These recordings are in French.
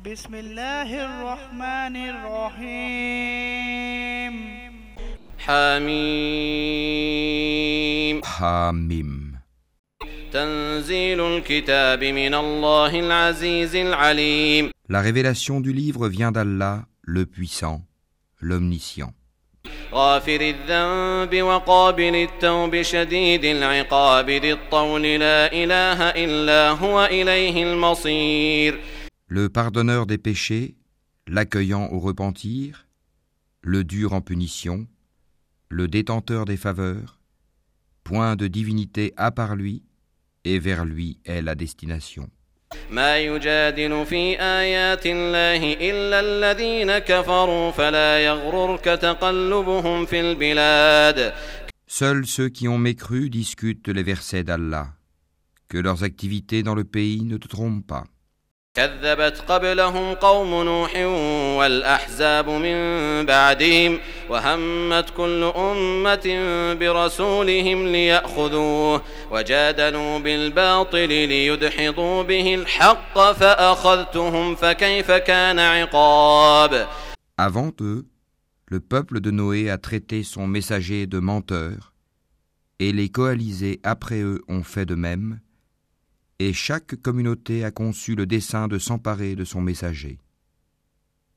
بسم الله الرحمن الرحيم حميم Hamim. تنزيل الكتاب من الله العزيز العليم La révélation du livre vient d'Allah, le puissant, l'omniscient. غافر الذنب وقابل التوب شديد العقاب ذي الطول لا إله إلا هو إليه المصير le pardonneur des péchés, l'accueillant au repentir, le dur en punition, le détenteur des faveurs, point de divinité à part lui, et vers lui est la destination. Seuls ceux qui ont mécru discutent les versets d'Allah. Que leurs activités dans le pays ne te trompent pas. كذبت قبلهم قوم نوح والأحزاب من بعدهم وهمت كل أمة برسولهم ليأخذوه وجادلوا بالباطل ليدحضوا به الحق فأخذتهم فكيف كان عقاب؟ Avant eux, le peuple de Noé a traité son messager de menteur, et les coalisés après eux ont fait de même, et chaque communauté a conçu le dessein de s'emparer de son messager.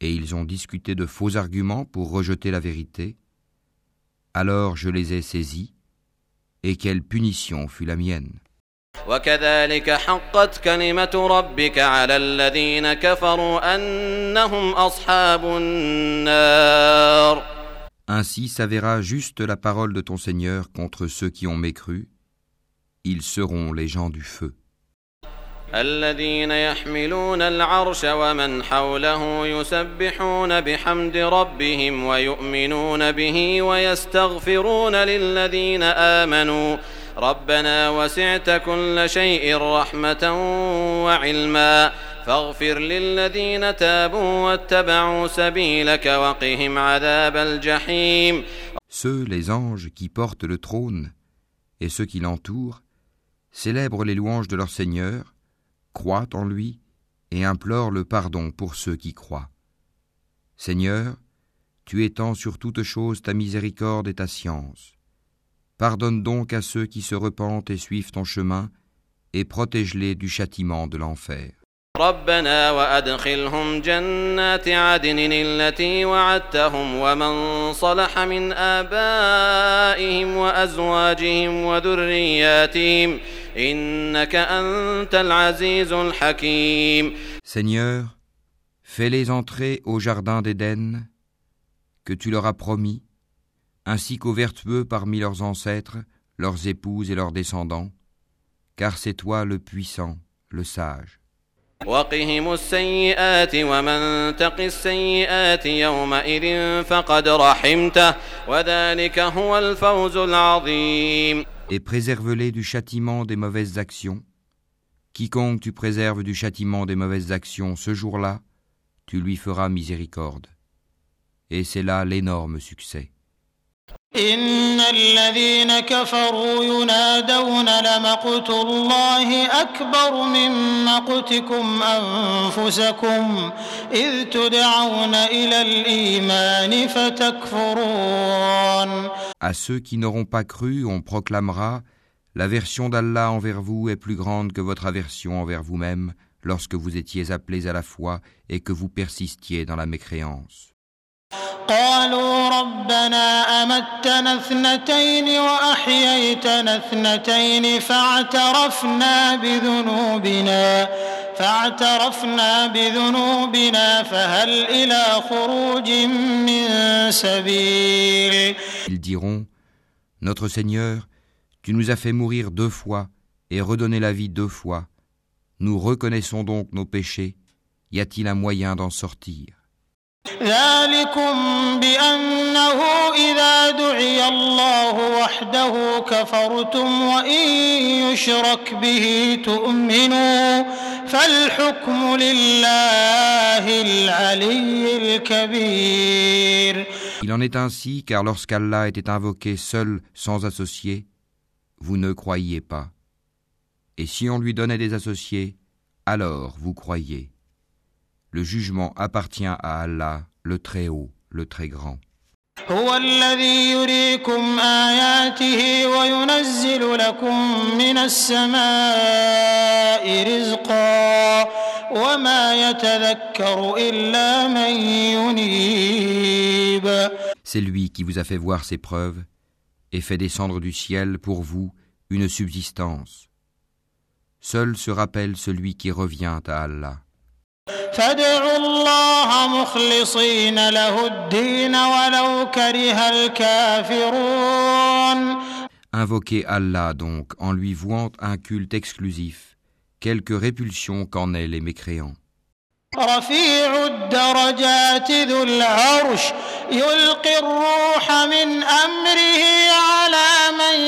Et ils ont discuté de faux arguments pour rejeter la vérité. Alors je les ai saisis, et quelle punition fut la mienne. Ainsi s'avéra juste la parole de ton Seigneur contre ceux qui ont mécru, ils seront les gens du feu. الذين يحملون العرش ومن حوله يسبحون بحمد ربهم ويؤمنون به ويستغفرون للذين آمنوا. ربنا وسعت كل شيء رحمة وعلما. فاغفر للذين تابوا واتبعوا سبيلك وقهم عذاب الجحيم. Ceux, les anges, qui portent le trône, et ceux qui l'entourent, célèbrent les louanges de leur Seigneur, croient en lui, et implorent le pardon pour ceux qui croient. Seigneur, tu étends sur toute chose ta miséricorde et ta science. Pardonne donc à ceux qui se repentent et suivent ton chemin, et protège-les du châtiment de l'enfer. ربنا وأدخلهم جنات عدن التي وعدتهم ومن صلح من آبائهم وأزواجهم وذرياتهم Seigneur, fais-les entrer au jardin d'Éden, que tu leur as promis, ainsi qu'aux vertueux parmi leurs ancêtres, leurs épouses et leurs descendants, car c'est toi le puissant, le sage et préserve-les du châtiment des mauvaises actions. Quiconque tu préserves du châtiment des mauvaises actions ce jour-là, tu lui feras miséricorde. Et c'est là l'énorme succès. إن الذين كفروا ينادون لمقت الله أكبر من مقتكم أنفسكم إذ تدعون إلى الإيمان فتكفرون À ceux qui n'auront pas cru, on proclamera L'aversion d'Allah envers vous est plus grande que votre aversion envers vous-même lorsque vous étiez appelés à la foi et que vous persistiez dans la mécréance. قالوا ربنا أمتنا اثنتين وأحييتنا اثنتين فاعترفنا بذنوبنا فاعترفنا بذنوبنا فهل إلى خروج من سبيل Ils diront Notre Seigneur, tu nous as fait mourir deux fois et redonner la vie deux fois. Nous reconnaissons donc nos péchés. Y a-t-il un moyen d'en sortir ذلكم بأنه إذا دعي الله وحده كفرتم وإن يشرك به تؤمنوا فالحكم لله العلي الكبير Il en est ainsi car lorsqu'Allah était invoqué seul sans associé, vous ne croyiez pas. Et si on lui donnait des associés, alors vous croyez. Le jugement appartient à Allah, le Très-Haut, le Très Grand. هو الذي يريكم آياته وينزل لكم من السماء رزقا وما يتذكر إلا من ينيب C'est lui qui vous a fait voir ses preuves et fait descendre du ciel pour vous une subsistance. Seul se rappelle celui qui revient à Allah. فادعوا الله مخلصين له الدين ولو كره الكافرون Invoquez Allah donc en lui vouant un culte exclusif, quelque répulsion qu'en aient les mécréants. رفيع الدرجات ذو العرش يلقي الروح من أمره على من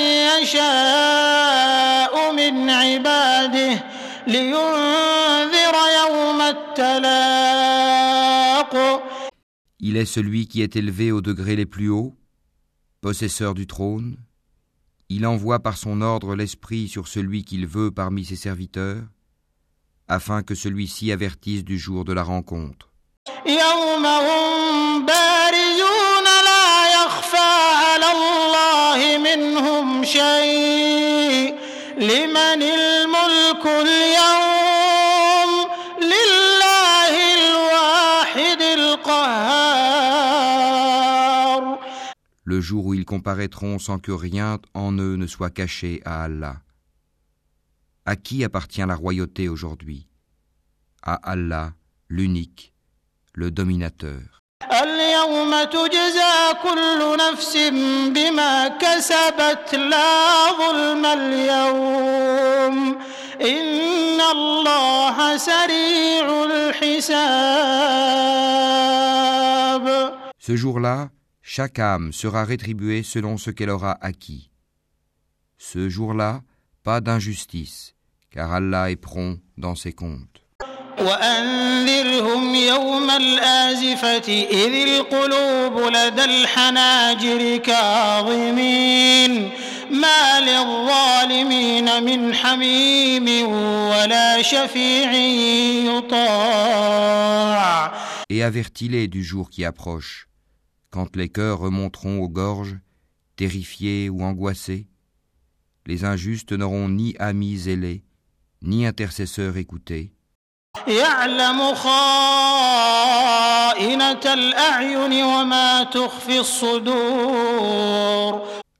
يشاء من عباده لينذر يوم التلاق Il est celui qui est élevé au degré les plus hauts, possesseur du trône. Il envoie par son ordre l'esprit sur celui qu'il veut parmi ses serviteurs, afin que celui-ci avertisse du jour de la rencontre. يوم هم بارزون لا يخفى على الله منهم شيء لمن الملك اليوم le jour où ils comparaîtront sans que rien en eux ne soit caché à Allah. À qui appartient la royauté aujourd'hui? À Allah, l'unique, le dominateur. Ce jour-là, chaque âme sera rétribuée selon ce qu'elle aura acquis. Ce jour-là, pas d'injustice, car Allah est prompt dans ses comptes. وأنذرهم يوم الآزفة إذ القلوب لدى الحناجر كاظمين ما للظالمين من حميم ولا شفيع يطاع Et avertis-les du jour qui approche, quand les cœurs remonteront aux gorges, terrifiés ou angoissés, les injustes n'auront ni amis ailés, ni intercesseurs écoutés.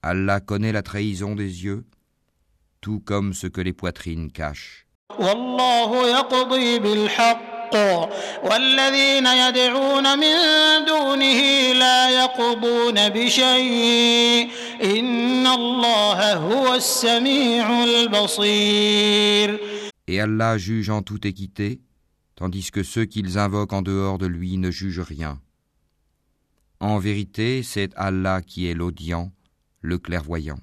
Allah connaît la trahison des yeux, tout comme ce que les poitrines cachent. والله يقضي بالحق والذين يدعون من دونه لا يقضون بشيء إن الله هو السميع البصير Et Allah juge en toute équité, tandis que ceux qu'ils invoquent en dehors de lui ne jugent rien. En vérité, c'est Allah qui est l'audient, le clairvoyant.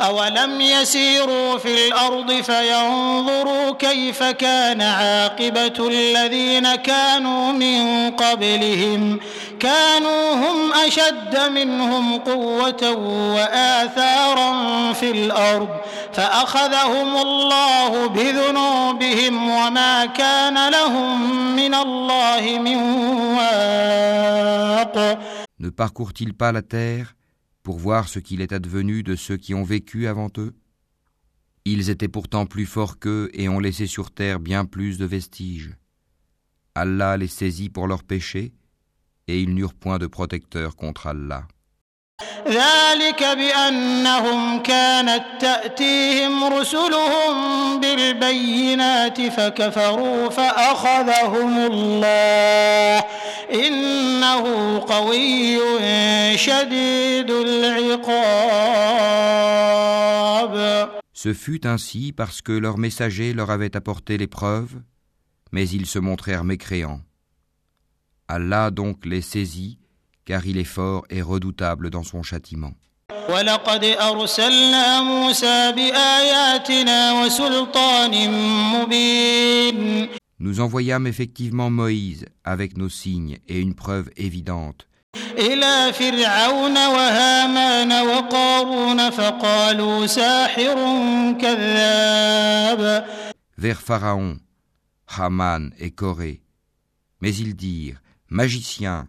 أولم يسيروا في الأرض فينظروا كيف كان عاقبة الذين كانوا من قبلهم كانوا هم أشد منهم قوة وآثارا في الأرض فأخذهم الله بذنوبهم وما كان لهم من الله من واق Ne parcourent-ils pas la terre pour voir ce qu'il est advenu de ceux qui ont vécu avant eux Ils étaient pourtant plus forts qu'eux et ont laissé sur terre bien plus de vestiges. Allah les saisit pour leurs péchés, et ils n'eurent point de protecteur contre Allah. ذلك بأنهم كانت تأتيهم رسلهم بالبينات فكفروا فأخذهم الله إنه قوي شديد العقاب Ce fut ainsi parce que leurs messagers leur avaient apporté les preuves, mais ils se montrèrent mécréants. Allah donc les saisit, car il est fort et redoutable dans son châtiment. Nous envoyâmes effectivement Moïse avec nos signes et une preuve évidente. Vers Pharaon, Haman et Corée. Mais ils dirent, Magicien,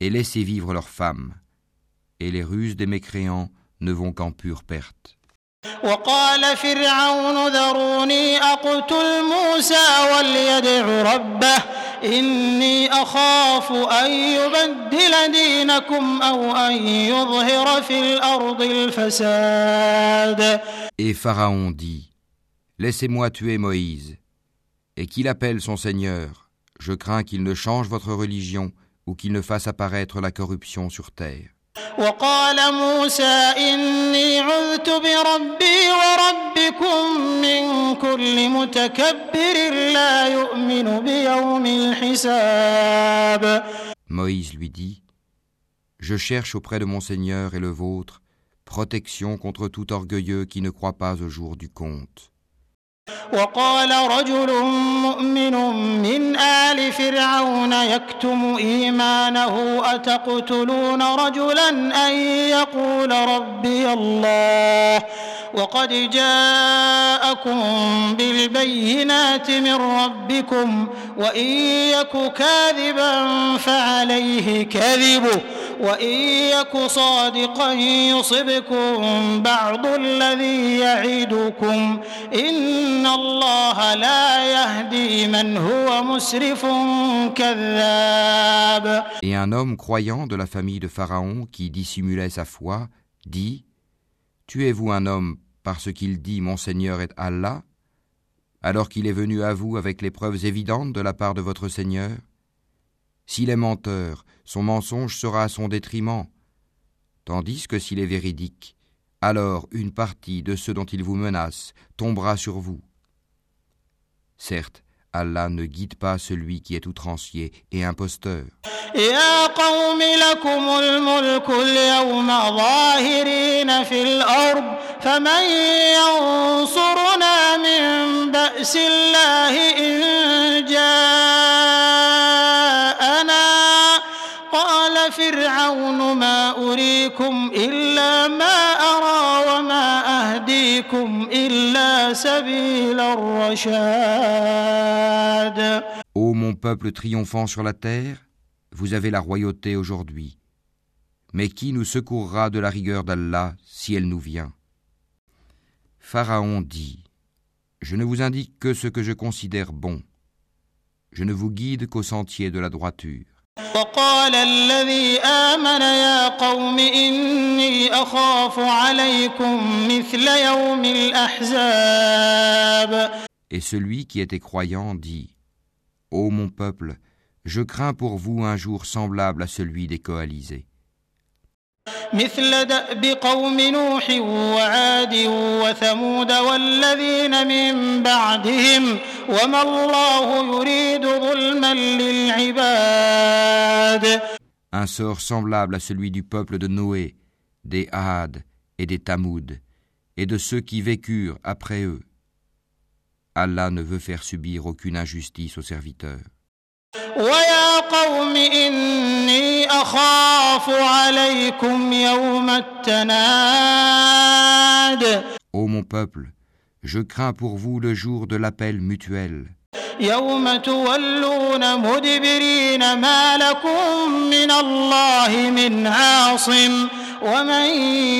et laissez vivre leurs femmes. Et les ruses des mécréants ne vont qu'en pure perte. وقال فرعون ذروني أقتل موسى وليدع ربه إني أخاف أن يبدل دينكم أو أن يظهر في الأرض الفساد Et Pharaon dit Laissez-moi tuer Moïse, et qu'il appelle son Seigneur. Je crains qu'il ne change votre religion ou qu'il ne fasse apparaître la corruption sur terre. وقال موسى إني عذت بربي وربكم من كل متكبر لا يؤمن بيوم الحساب Moïse lui dit Je cherche auprès de mon Seigneur et le vôtre protection contre tout orgueilleux qui ne croit pas au jour du compte. وقال رجل مؤمن من آل فرعون يكتم إيمانه أتقتلون رجلا أن يقول ربي الله وقد جاءكم بالبينات من ربكم وإن يك كاذبا فعليه كذبه وإن يك صادقا يصبكم بعض الذي يعدكم إن الله لا يهدي من هو مسرف كذاب Et un homme croyant de la famille de Pharaon qui dissimulait sa foi dit Tuez-vous un homme parce qu'il dit Mon Seigneur est Allah, alors qu'il est venu à vous avec les preuves évidentes de la part de votre Seigneur S'il est menteur, son mensonge sera à son détriment, tandis que s'il est véridique, alors une partie de ceux dont il vous menace tombera sur vous. Certes, Allah ne guide pas celui qui est outrancier et imposteur. يا قوم لكم الملك اليوم ظاهرين في الأرض فمن ينصرنا من بأس الله إن جاءنا فرعون ما أريكم إلا ما أرى وما أهديكم إلا سبيل الرشاد Ô mon peuple triomphant sur la terre, vous avez la royauté aujourd'hui. Mais qui nous secourra de la rigueur d'Allah si elle nous vient Pharaon dit Je ne vous indique que ce que je considère bon. Je ne vous guide qu'au sentier de la droiture. وقال الذي آمن يا قوم إني أخاف عليكم مثل يوم الأحزاب Et celui qui était croyant dit Ô mon peuple, je crains pour vous un jour semblable à celui des coalisés. مثل دأب قوم نوح وعاد وثمود والذين من بعدهم وما الله يريد ظلما للعباد Un sort semblable à celui du peuple de Noé, des Had et des Tamoud, et de ceux qui vécurent après eux. Allah ne veut faire subir aucune injustice aux serviteurs. ويا قوم إني أخاف عليكم يوم التناد. Ô mon peuple, je crains pour vous le jour de l'appel mutuel, يوم تولون مدبرين ما لكم من الله من عاصم ومن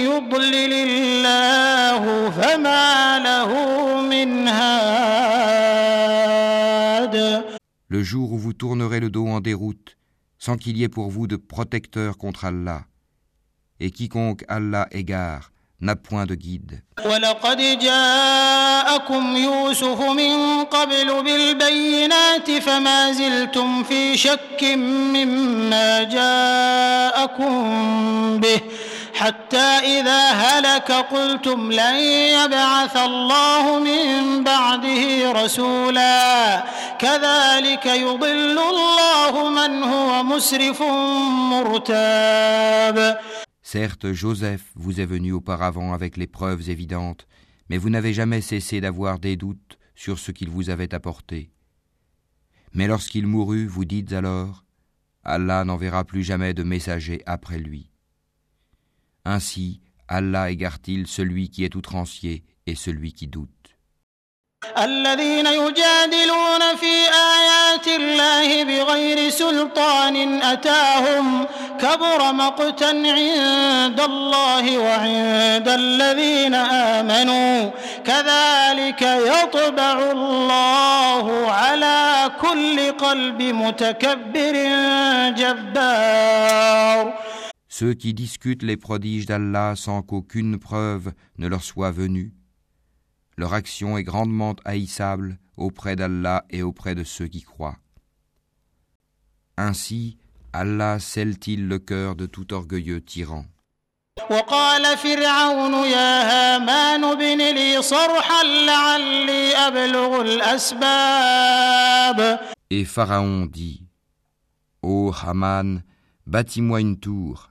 يضلل الله فما له من هاد le jour où vous tournerez le dos en déroute, sans qu'il y ait pour vous de protecteur contre Allah. Et quiconque Allah égare n'a point de guide. ولقد جاءكم يوسف من قبل بالبينات فما زلتم في شك مما جاءكم به حتى إذا هلك قلتم لن يبعث الله من بعده رسولا كذلك يضل الله من هو مسرف مرتاب Certes, Joseph vous est venu auparavant avec les preuves évidentes, mais vous n'avez jamais cessé d'avoir des doutes sur ce qu'il vous avait apporté. Mais lorsqu'il mourut, vous dites alors, Allah n'enverra plus jamais de messager après lui. Ainsi, Allah égare-t-il celui qui est outrancier et celui qui doute. الذين يجادلون في آيات الله بغير سلطان أتاهم كبر مقتا عند الله وعند الذين آمنوا كذلك يطبع الله على كل قلب متكبر جبار Ceux qui discutent les prodiges d'Allah sans qu'aucune preuve ne leur soit venue, leur action est grandement haïssable auprès d'Allah et auprès de ceux qui croient. Ainsi, Allah scelle-t-il le cœur de tout orgueilleux tyran. وقال فرعون يا هامان ابن لي صرحا لعلي أبلغ الأسباب Et Pharaon dit Ô Haman, bâtis-moi une tour,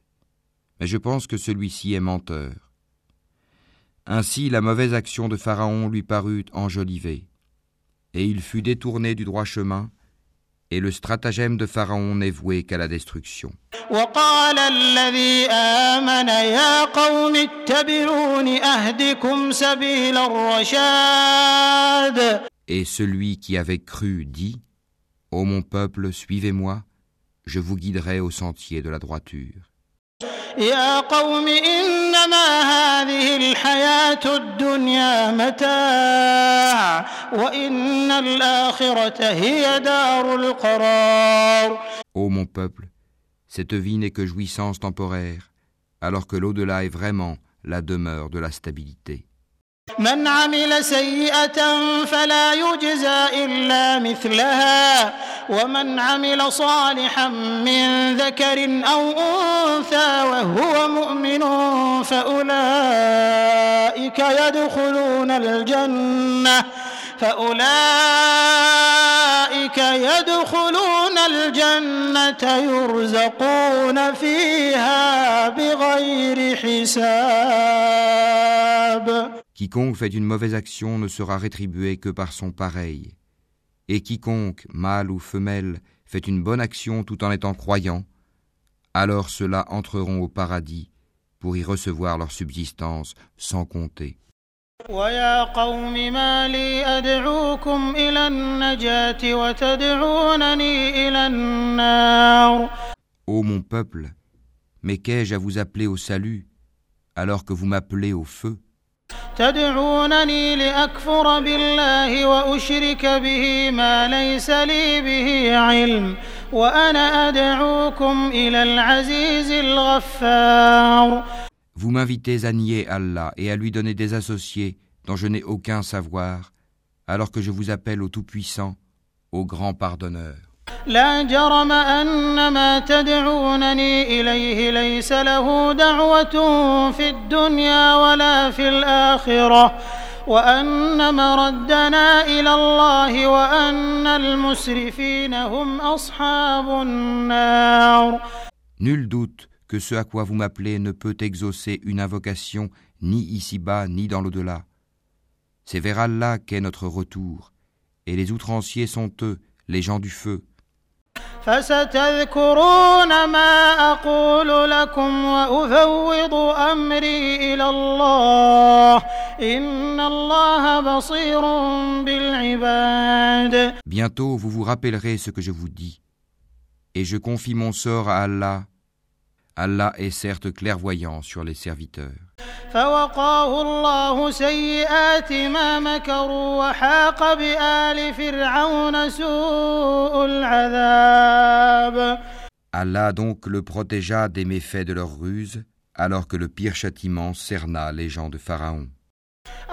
mais je pense que celui-ci est menteur. Ainsi la mauvaise action de Pharaon lui parut enjolivée, et il fut détourné du droit chemin, et le stratagème de Pharaon n'est voué qu'à la destruction. Et celui qui avait cru dit, Ô mon peuple, suivez-moi, je vous guiderai au sentier de la droiture. يا قوم إنما هذه الحياة الدنيا متاع وإن الآخرة هي دار القرار Ô mon peuple, cette vie n'est que jouissance temporaire, alors que l'au-delà est vraiment la demeure de la stabilité. من عمل سيئة فلا يجزى إلا مثلها ومن عمل صالحا من ذكر أو أنثى وهو مؤمن فأولئك يدخلون الجنة فأولئك يدخلون الجنة يرزقون فيها بغير حساب. Quiconque fait une mauvaise action ne sera rétribué que par son pareil. Et quiconque, mâle ou femelle, fait une bonne action tout en étant croyant, alors ceux-là entreront au paradis pour y recevoir leur subsistance sans compter. Ô mon peuple, mais qu'ai-je à vous appeler au salut alors que vous m'appelez au feu? تدعونني لأكفر بالله وأشرك به ما ليس لي به علم وأنا أدعوكم إلى العزيز الغفار Vous m'invitez à nier Allah et à lui donner des associés dont je n'ai aucun savoir, alors que je vous appelle au Tout-Puissant, au Grand Pardonneur. لا جرم أن ما تدعونني إليه ليس له دعوة في الدنيا ولا في الآخرة وأن مردنا إلى الله وأن المسرفين هم أصحاب النار Nul doute que ce à quoi vous m'appelez ne peut exaucer une invocation ni ici-bas ni dans l'au-delà. C'est vers Allah qu'est notre retour, et les outranciers sont eux, les gens du feu. فستذكرون ما أقول لكم وأفوض أمري إلى الله إن الله بصير بالعباد Bientôt vous vous rappellerez ce que je vous dis, et je confie mon sort à Allah. Allah est certes clairvoyant sur les serviteurs. فوقاه الله سيئات ما مكروا وحاق بآل فرعون سوء العذاب Allah donc le protégea des méfaits de leur ruse, alors que le pire châtiment cerna les gens de Pharaon.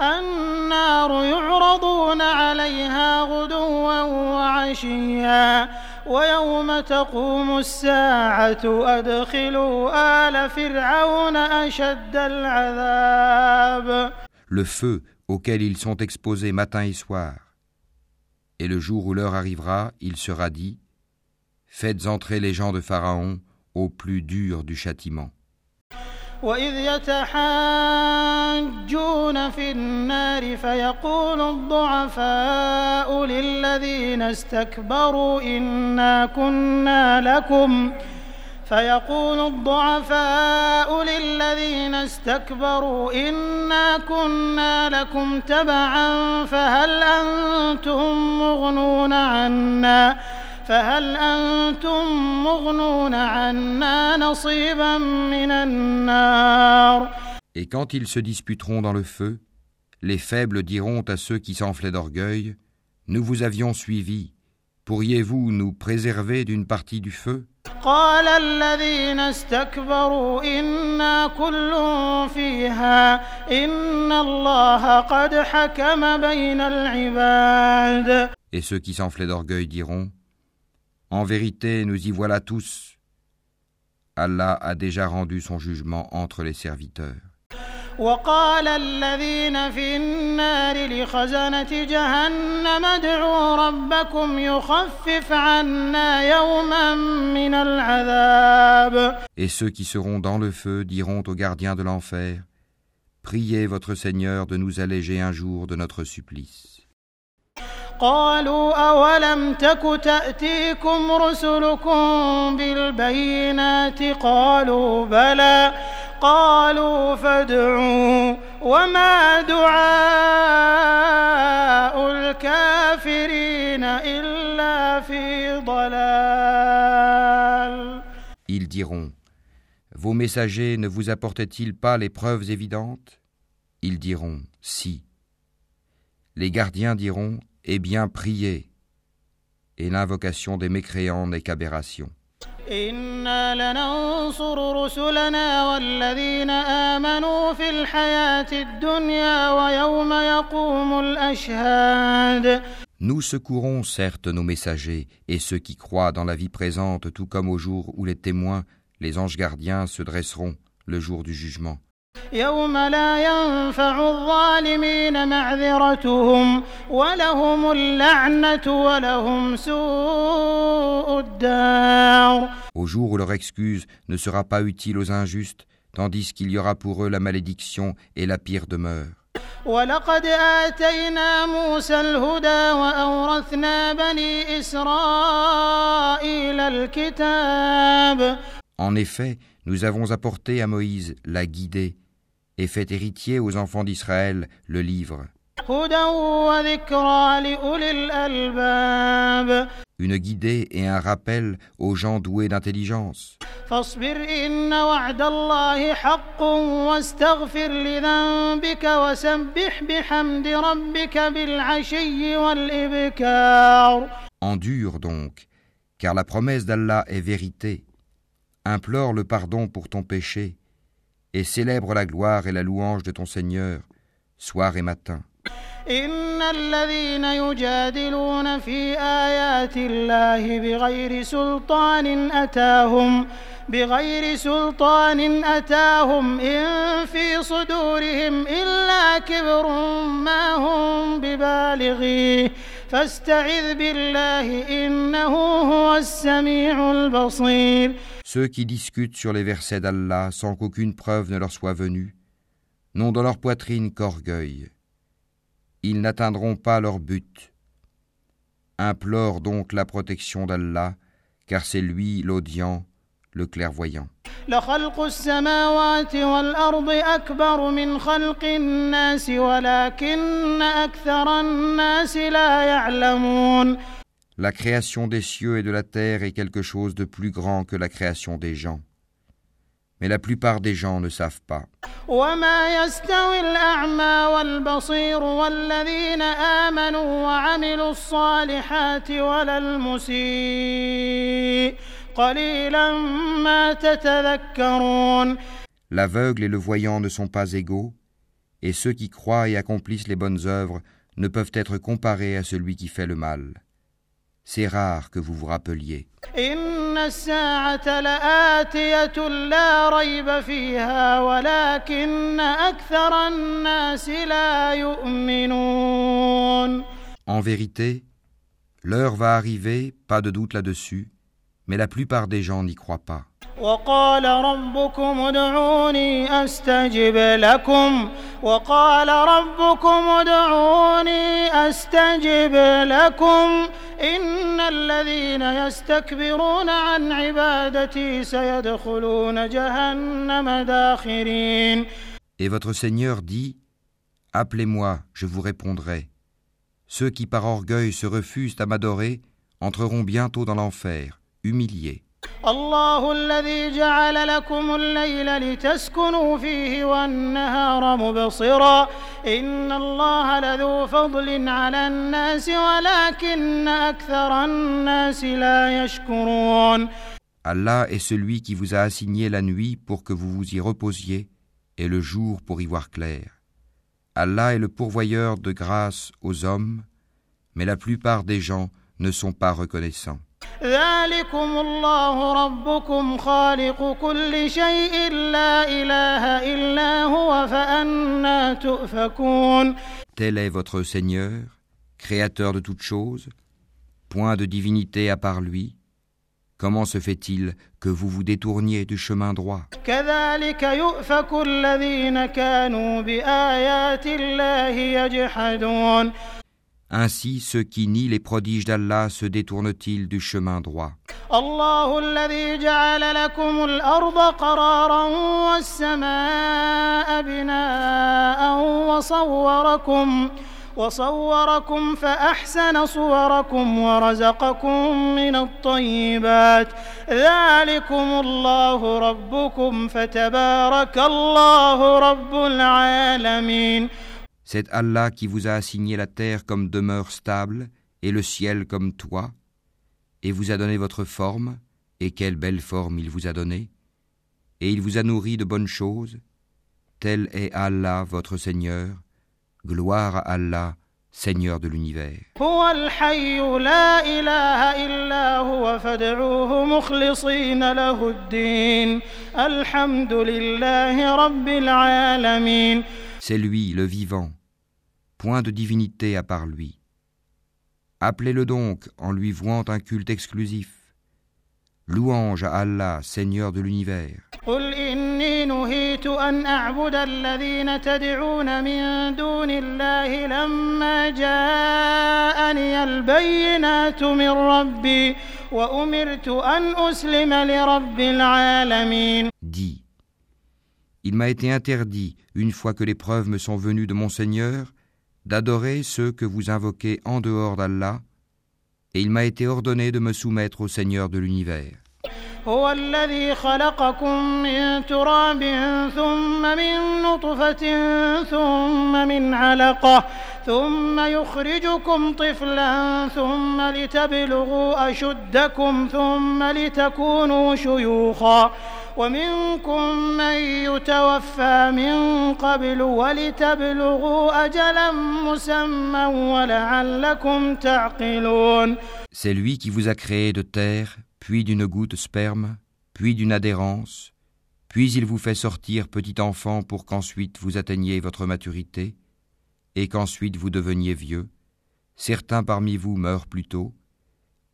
النار يعرضون عليها غدوا وعشيا ويوم تقوم الساعة أدخلوا آل فرعون أشد العذاب Le feu auquel ils sont exposés matin et soir. Et le jour où l'heure arrivera, il sera dit Faites entrer les gens de Pharaon au plus dur du châtiment. وإذ يتحاجون في النار فيقول الضعفاء للذين استكبروا إنا كنا لكم. فيقول الضعفاء للذين استكبروا إنا كنا لكم تبعا فهل أنتم مغنون عنا؟ فهل أنتم مغنون عنا نصيبا من النار Et quand ils se disputeront dans le feu, les faibles diront à ceux qui s'enflaient d'orgueil Nous vous avions suivis. Pourriez-vous nous préserver d'une partie du feu قال الذين استكبروا إنا كل فيها إن الله قد حكم بين العباد Et ceux qui s'enflaient d'orgueil diront En vérité, nous y voilà tous. Allah a déjà rendu son jugement entre les serviteurs. وقال الذين في النار لخزنة جهنم ادعوا ربكم يخفف عنا يوما من العذاب Et ceux qui seront dans le feu diront aux gardiens de l'enfer Priez votre Seigneur de nous alléger un jour de notre supplice. قالوا أولم تك تأتيكم رسلكم بالبينات قالوا بلى قالوا فادعوا وما دعاء الكافرين إلا في ضلال Ils diront Vos messagers ne vous apportaient-ils pas les preuves évidentes Ils diront Si. Les gardiens diront et bien prier, et l'invocation des mécréants n'est qu'aberration. Nous secourons certes nos messagers et ceux qui croient dans la vie présente, tout comme au jour où les témoins, les anges gardiens, se dresseront le jour du jugement. يوم لا ينفع الظالمين معذرتهم ولهم اللعنة ولهم سوء الدار Au jour où leur excuse ne sera pas utile aux injustes, tandis qu'il y aura pour eux la malédiction et la pire demeure. ولقد آتينا موسى الهدى وأورثنا بني إسرائيل الكتاب En effet, nous avons apporté à Moïse la guidée et fait héritier aux enfants d'Israël le livre. Une guidée et un rappel aux gens doués d'intelligence. Endure donc, car la promesse d'Allah est vérité Implore le pardon pour ton péché et célèbre la gloire et la louange de ton Seigneur, soir et matin. إن الذين يجادلون في آيات الله بغير سلطان أتاهم بغير سلطان أتاهم إن في صدورهم إلا كبر ما هم ببالغيه فاستعذ بالله إنه هو السميع البصير Ceux qui discutent sur les versets d'Allah sans qu'aucune preuve ne leur soit venue, n'ont dans leur poitrine qu'orgueil. Ils n'atteindront pas leur but. Implore donc la protection d'Allah, car c'est lui l'audient, le clairvoyant. La création des cieux et de la terre est quelque chose de plus grand que la création des gens. Mais la plupart des gens ne savent pas. L'aveugle et le voyant ne sont pas égaux, et ceux qui croient et accomplissent les bonnes œuvres ne peuvent être comparés à celui qui fait le mal c'est rare que vous vous rappeliez. En vérité, l'heure va arriver, pas de doute là-dessus, mais la plupart des gens n'y croient pas. وقال ربكم ادعوني أستجب لكم وقال ربكم ادعوني أستجب لكم إن الذين يستكبرون عن عبادتي سيدخلون جهنم داخرين Et votre Seigneur dit Appelez-moi, je vous répondrai. Ceux qui par orgueil se refusent à m'adorer entreront bientôt dans l'enfer, humiliés. الله الذي جعل لكم الليل لتسكنوا فيه والنهار مبصرا إن الله لذو فضل على الناس ولكن أكثر الناس لا يشكرون Allah est celui qui vous a assigné la nuit pour que vous vous y reposiez et le jour pour y voir clair. Allah est le pourvoyeur de grâce aux hommes, mais la plupart des gens ne sont pas reconnaissants. ذلكم الله ربكم خالق كل شيء لا إله إلا هو فأنا تؤفكون Tel est votre Seigneur, créateur de toutes choses, point de divinité à part lui. Comment se fait-il que vous vous détourniez du chemin droit Ainsi ceux qui nient les prodiges d'Allah se détournent-ils du chemin droit? الله الذي جعل لكم الأرض قرارا والسماء بناء وصوركم وصوركم فأحسن صوركم ورزقكم من الطيبات ذلكم الله ربكم فتبارك الله رب العالمين C'est Allah qui vous a assigné la terre comme demeure stable et le ciel comme toit, et vous a donné votre forme, et quelle belle forme il vous a donnée, et il vous a nourri de bonnes choses. Tel est Allah, votre Seigneur. Gloire à Allah, Seigneur de l'univers. C'est lui, le vivant point de divinité à part lui. Appelez-le donc en lui vouant un culte exclusif. Louange à Allah, Seigneur de l'univers. Dis, il m'a été interdit, une fois que les preuves me sont venues de mon Seigneur, d'adorer ceux que vous invoquez en dehors d'Allah, et il m'a été ordonné de me soumettre au Seigneur de l'univers. هو الذي خلقكم من تراب ثم من نطفة ثم من علقة ثم يخرجكم طفلا ثم لتبلغوا أشدكم ثم لتكونوا شيوخا ومنكم من يتوفى من قبل ولتبلغوا أجلا مسمى ولعلكم تعقلون C'est lui qui vous a créé de terre, puis d'une goutte sperme, puis d'une adhérence, puis il vous fait sortir petit enfant pour qu'ensuite vous atteigniez votre maturité, et qu'ensuite vous deveniez vieux. Certains parmi vous meurent plus tôt,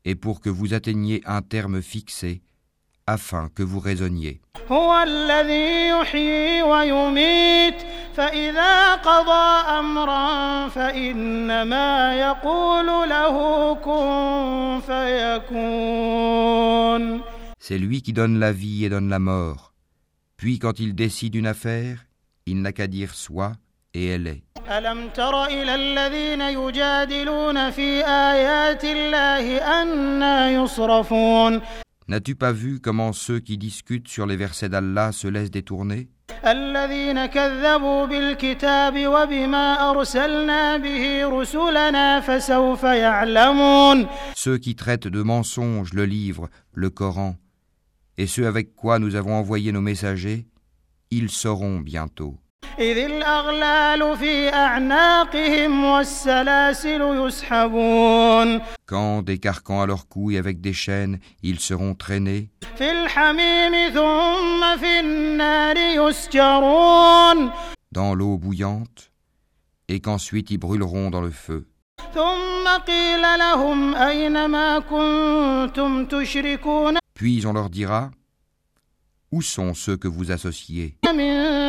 et pour que vous atteigniez un terme fixé, afin que vous raisonniez. هو الذي يحيي ويميت فإذا قضى أمرا فإنما يقول له كن فيكون C'est lui qui donne la vie et donne la mort. Puis quand il décide une affaire, il n'a qu'à dire soit, et elle est. ألم تر إلى الذين يجادلون في آيات الله أنا يصرفون N'as-tu pas vu comment ceux qui discutent sur les versets d'Allah se laissent détourner? Ceux qui traitent de mensonges le livre, le Coran, et ceux avec quoi nous avons envoyé nos messagers, ils sauront bientôt. إذ الأغلال في أعناقهم والسلاسل يسحبون Quand, des carcans à leurs couilles avec des chaînes, ils seront traînés, في الحميم ثم في النار يسجرون dans l'eau bouillante, et qu'ensuite ils brûleront dans le feu. ثم قيل لهم أين ما كنتم تشركون Puis on leur dira Où sont ceux que vous associez من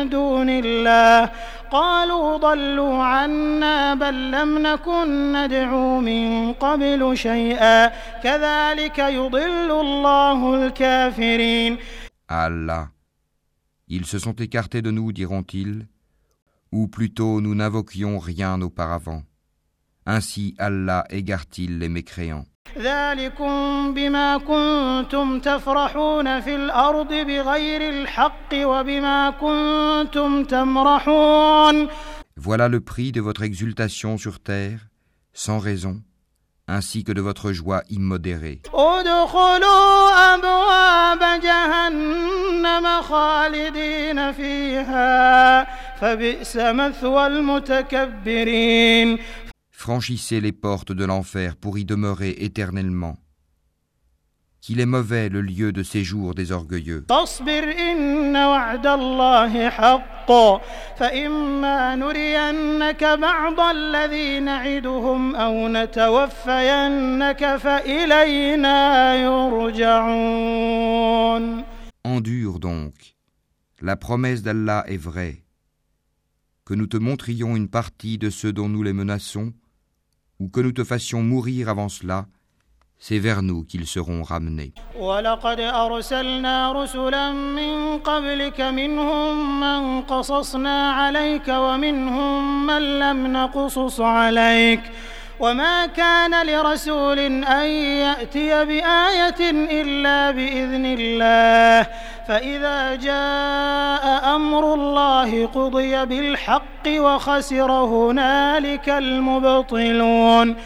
دون الله قالوا ضلوا عنا بل لم نكن ندعو من قبل شيئا كذلك يضل الله الكافرين À Allah. Ils se sont écartés de nous, diront-ils, ou plutôt nous n'invoquions rien auparavant. Ainsi Allah égare-t-il les mécréants. ذلكم بما كنتم تفرحون في الأرض بغير الحق وبما كنتم تمرحون Voilà le prix de votre exultation sur terre, sans raison, ainsi que de votre joie immodérée. ادخلوا أبواب جهنم خالدين فيها فبئس مثوى المتكبرين Franchissez les portes de l'enfer pour y demeurer éternellement. Qu'il est mauvais le lieu de séjour des orgueilleux. فاصبر إن وعد الله حق فإما نرينك بعض الذي نعدهم أو نتوفينك فإلينا يرجعون Endure donc. La promesse d'Allah est vraie. Que nous te montrions une partie de ceux dont nous les menaçons, ou que nous te fassions mourir avant cela, c'est vers nous qu'ils seront ramenés. ولقد أرسلنا رسلا من قبلك منهم من قصصنا عليك ومنهم من لم نقصص عليك وما كان لرسول أن يأتي بآية إلا بإذن الله فإذا جاء أمر الله قضي بالحق وخسر هنالك المبطلون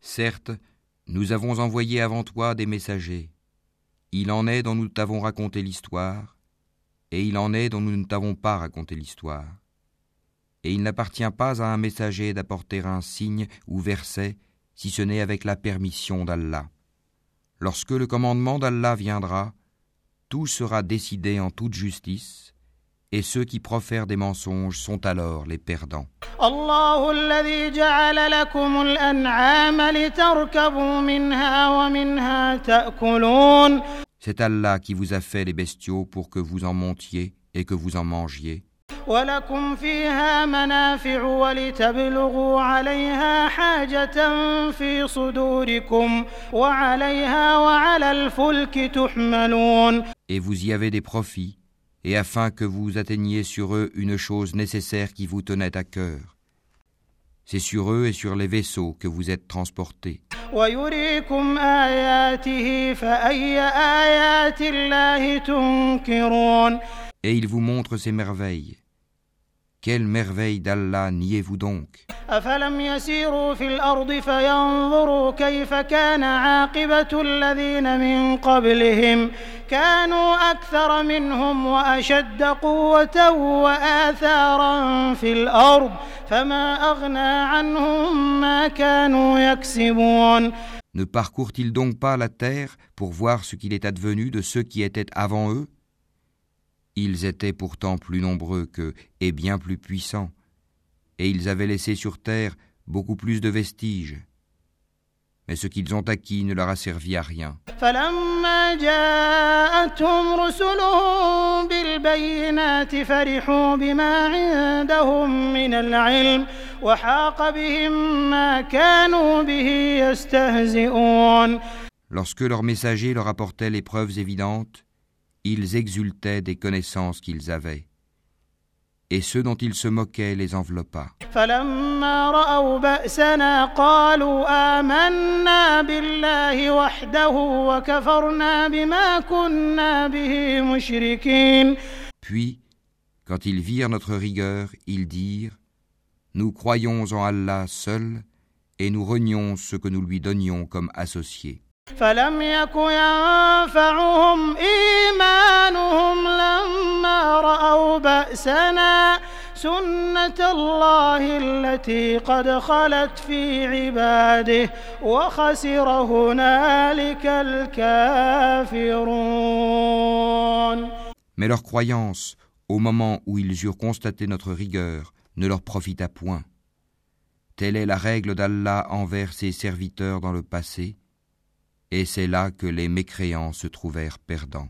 Certes, nous avons envoyé avant toi des messagers. Il en est dont nous t'avons raconté l'histoire, et il en est dont nous ne t'avons pas raconté l'histoire. et il n'appartient pas à un messager d'apporter un signe ou verset, si ce n'est avec la permission d'Allah. Lorsque le commandement d'Allah viendra, tout sera décidé en toute justice, et ceux qui profèrent des mensonges sont alors les perdants. C'est Allah qui vous a fait les bestiaux pour que vous en montiez et que vous en mangiez. ولكم فيها منافع ولتبلغوا عليها حاجة في صدوركم وعليها وعلى الفلك تحملون et vous y avez des profits, et afin que vous atteigniez sur eux une chose nécessaire qui vous tenait à cœur. C'est sur eux et sur les vaisseaux que vous êtes transportés. ويريكم آياته فأي آيات الله تنكرون Et il vous montre ses merveilles. Quelle merveille d'Allah niez-vous donc أفلم يسيروا في الأرض فينظروا كيف كان عاقبة الذين من قبلهم كانوا أكثر منهم وأشد قوة وآثارا في الأرض فما أغنى عنهم ما كانوا يكسبون Ne parcourent-ils donc pas la terre pour voir ce qu'il est advenu de ceux qui étaient avant eux Ils étaient pourtant plus nombreux qu'eux et bien plus puissants, et ils avaient laissé sur terre beaucoup plus de vestiges. Mais ce qu'ils ont acquis ne leur a servi à rien. Lorsque leurs messagers leur apportaient les preuves évidentes, ils exultaient des connaissances qu'ils avaient. et ceux dont il se moquait les enveloppa. فلما رأوا بأسنا قالوا آمنا بالله وحده وكفرنا بما كنا به مشركين Puis, quand ils virent notre rigueur, ils dirent Nous croyons en Allah seul et nous renions ce que nous lui donnions comme associés. فلم يك ينفعهم إيمانهم لما رأوا بأسنا سنة الله التي قد خلت في عباده وخسر هنالك الكافرون Mais leur croyance, au moment où ils eurent constaté notre rigueur, ne leur profita point. Telle est la règle d'Allah envers ses serviteurs dans le passé, et c'est là que les mécréants se trouvèrent perdants.